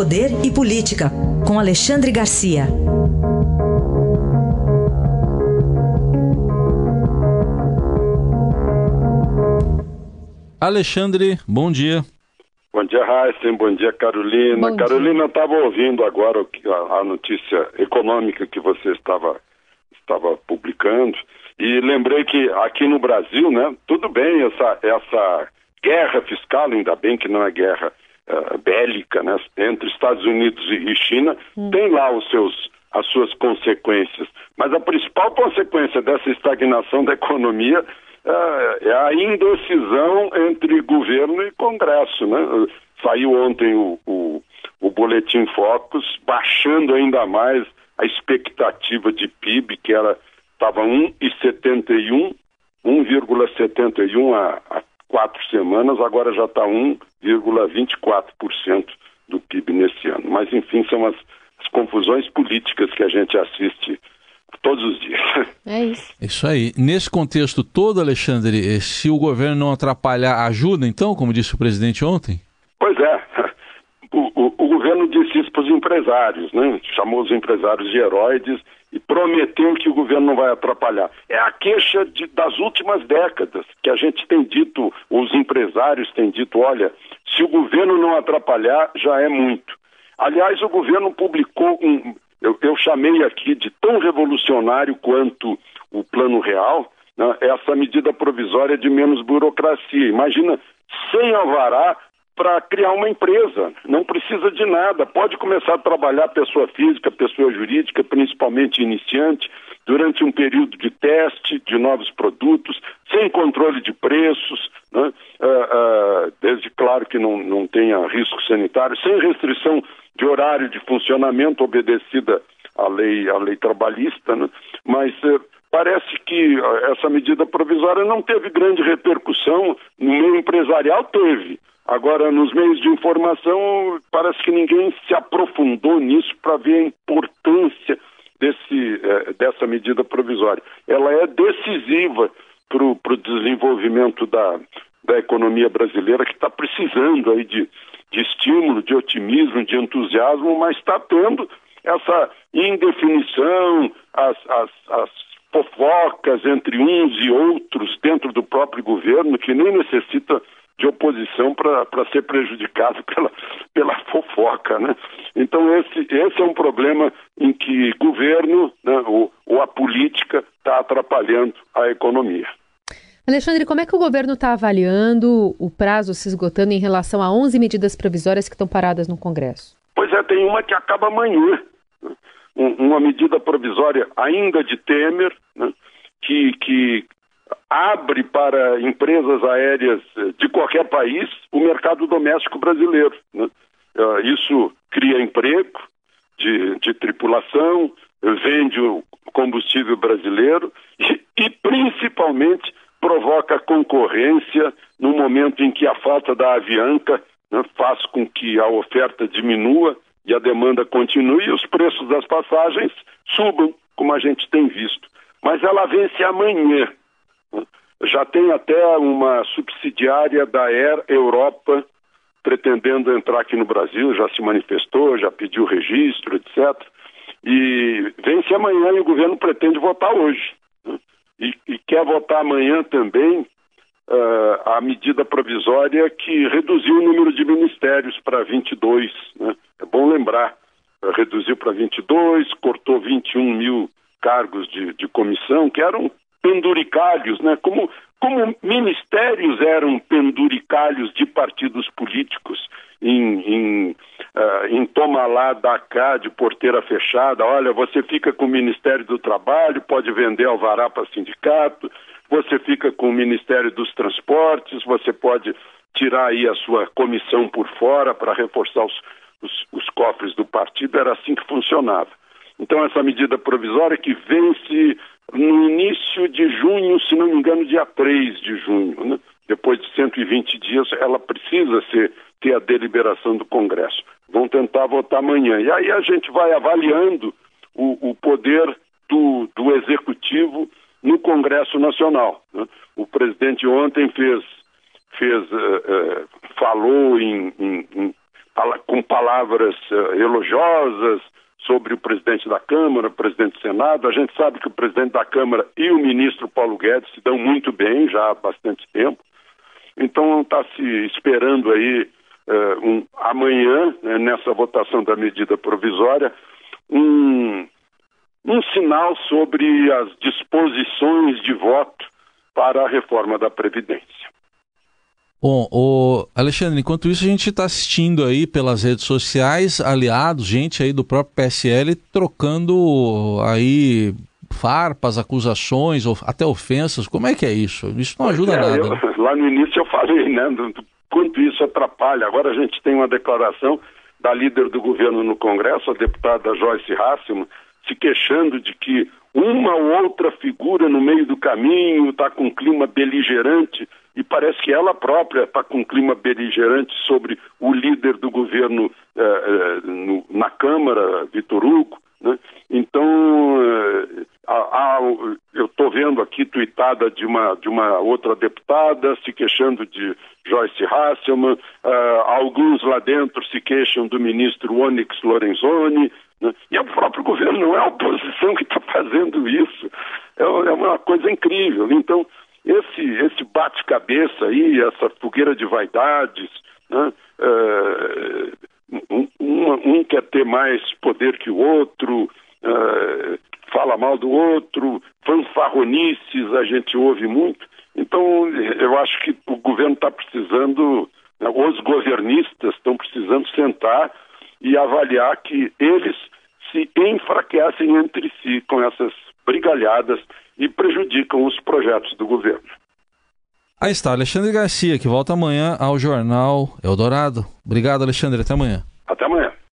Poder e Política, com Alexandre Garcia. Alexandre, bom dia. Bom dia, Heisen. Bom dia, Carolina. Bom Carolina, estava ouvindo agora a, notícia econômica que você estava, estava publicando e lembrei que aqui no Brasil, né, tudo bem essa, essa guerra fiscal, ainda bem que não é guerra uh, bélica, né, entre Estados Unidos e China, hum. tem lá os seus, as suas consequências. Mas a principal consequência dessa estagnação da economia uh, é a indecisão entre governo e Congresso. Né? Saiu ontem o, o, o boletim Focus, baixando ainda mais a expectativa de PIB, que era estava 1,71, 1,71 há, há quatro semanas, agora já está 1,24% do PIB nesse ano. Mas, enfim, são as, as confusões políticas que a gente assiste todos os dias. É isso. Isso aí. Nesse contexto todo, Alexandre, se o governo não atrapalhar, ajuda então, como disse o presidente ontem? Pois é. O, o, o governo disse isso para os empresários, né? chamou os empresários de heróis e prometeu que o governo não vai atrapalhar. É a queixa de, das últimas décadas que a gente tem dito, os empresários têm dito, olha, se o governo não atrapalhar, já é muito. Aliás, o governo publicou um, eu, eu chamei aqui de tão revolucionário quanto o Plano Real, né, essa medida provisória de menos burocracia. Imagina, sem alvará, para criar uma empresa. Não precisa de nada. Pode começar a trabalhar pessoa física, pessoa jurídica, principalmente iniciante, durante um período de teste de novos produtos, sem controle de preços, né? uh, uh, desde claro que não, não tenha risco sanitário, sem restrição de horário de funcionamento obedecida à lei, à lei trabalhista, né? mas uh, parece que essa medida provisória não teve grande repercussão no meio empresarial, teve Agora, nos meios de informação, parece que ninguém se aprofundou nisso para ver a importância desse, eh, dessa medida provisória. Ela é decisiva para o desenvolvimento da, da economia brasileira, que está precisando aí de, de estímulo, de otimismo, de entusiasmo, mas está tendo essa indefinição, as, as, as fofocas entre uns e outros dentro do próprio governo, que nem necessita de oposição para ser prejudicado pela, pela fofoca. Né? Então, esse, esse é um problema em que governo né, ou, ou a política está atrapalhando a economia. Alexandre, como é que o governo está avaliando o prazo se esgotando em relação a 11 medidas provisórias que estão paradas no Congresso? Pois é, tem uma que acaba amanhã. Né? uma medida provisória ainda de Temer, né? que, que abre para empresas aéreas de qualquer país o mercado doméstico brasileiro. Né? Ah, isso cria emprego de, de, tripulação, vende o combustível brasileiro e, e principalmente provoca concorrência no momento em que a falta da avianca né, faz com que a oferta diminua e a demanda continue e os preços das passagens subam, como a gente tem visto. Mas ela vence amanhã. Já tem até uma subsidiária da Air Europa pretendendo entrar aqui no Brasil, já se manifestou, já pediu registro, etc. E vence amanhã e o governo pretende votar hoje. Né? E, e, quer votar amanhã também uh, a medida provisória que reduziu o número de ministérios para 22. Né? É bom lembrar, reduziu para 22, cortou 21 mil cargos de, de comissão, que eram penduricalhos, né? Como, como ministérios eram penduricalhos de partidos políticos em, em, uh, em lá da cá de porteira fechada, olha, você fica com o Ministério do Trabalho, pode vender alvará para sindicato, você fica com o Ministério dos Transportes, você pode tirar aí a sua comissão por fora para reforçar os, os, os cofres do partido, era assim que funcionava. Então, essa medida provisória que vence no início de junho, se não me engano, dia 3 de junho, né? depois de 120 dias, ela precisa ser, ter a deliberação do Congresso. Vão tentar votar amanhã. E aí a gente vai avaliando o, o poder do, do Executivo no Congresso Nacional. Né? O presidente ontem fez, fez uh, uh, falou em, em, em, com palavras uh, elogiosas sobre o presidente da Câmara, o presidente do Senado. A gente sabe que o presidente da Câmara e o ministro Paulo Guedes se dão muito bem já há bastante tempo. Então está se esperando aí uh, um, amanhã, né, nessa votação da medida provisória, um, um sinal sobre as disposições de voto para a reforma da Previdência. Bom, o Alexandre, enquanto isso a gente está assistindo aí pelas redes sociais, aliados, gente aí do próprio PSL trocando aí farpas, acusações, até ofensas. Como é que é isso? Isso não ajuda é, nada. Eu? Lá no início eu falei, né, do, do, quanto isso atrapalha. Agora a gente tem uma declaração da líder do governo no Congresso, a deputada Joyce Hasselman, se queixando de que uma ou outra figura no meio do caminho está com um clima beligerante e parece que ela própria está com um clima beligerante sobre o líder do governo eh, eh, no, na Câmara, Vitor Hugo. Né? Então, eh, há, há, eu estou vendo aqui tuitada de uma, de uma outra deputada se queixando de Joyce Hasselman, uh, alguns lá dentro se queixam do ministro Onyx Lorenzoni, né? e é o próprio governo, não é a oposição que está fazendo isso. É, é uma coisa incrível. Então, esse, esse bate-cabeça aí, essa fogueira de vaidades, né? uh, um, um, quer ter mais poder que o outro, uh, fala mal do outro, fanfarronices a gente ouve muito. Então, eu acho que o governo está precisando, né, os governistas estão precisando sentar e avaliar que eles se enfraquecem entre si com essas brigalhadas e prejudicam os projetos do governo. Aí está, Alexandre Garcia, que volta amanhã ao Jornal Eldorado. Obrigado, Alexandre. Até amanhã. Até amanhã.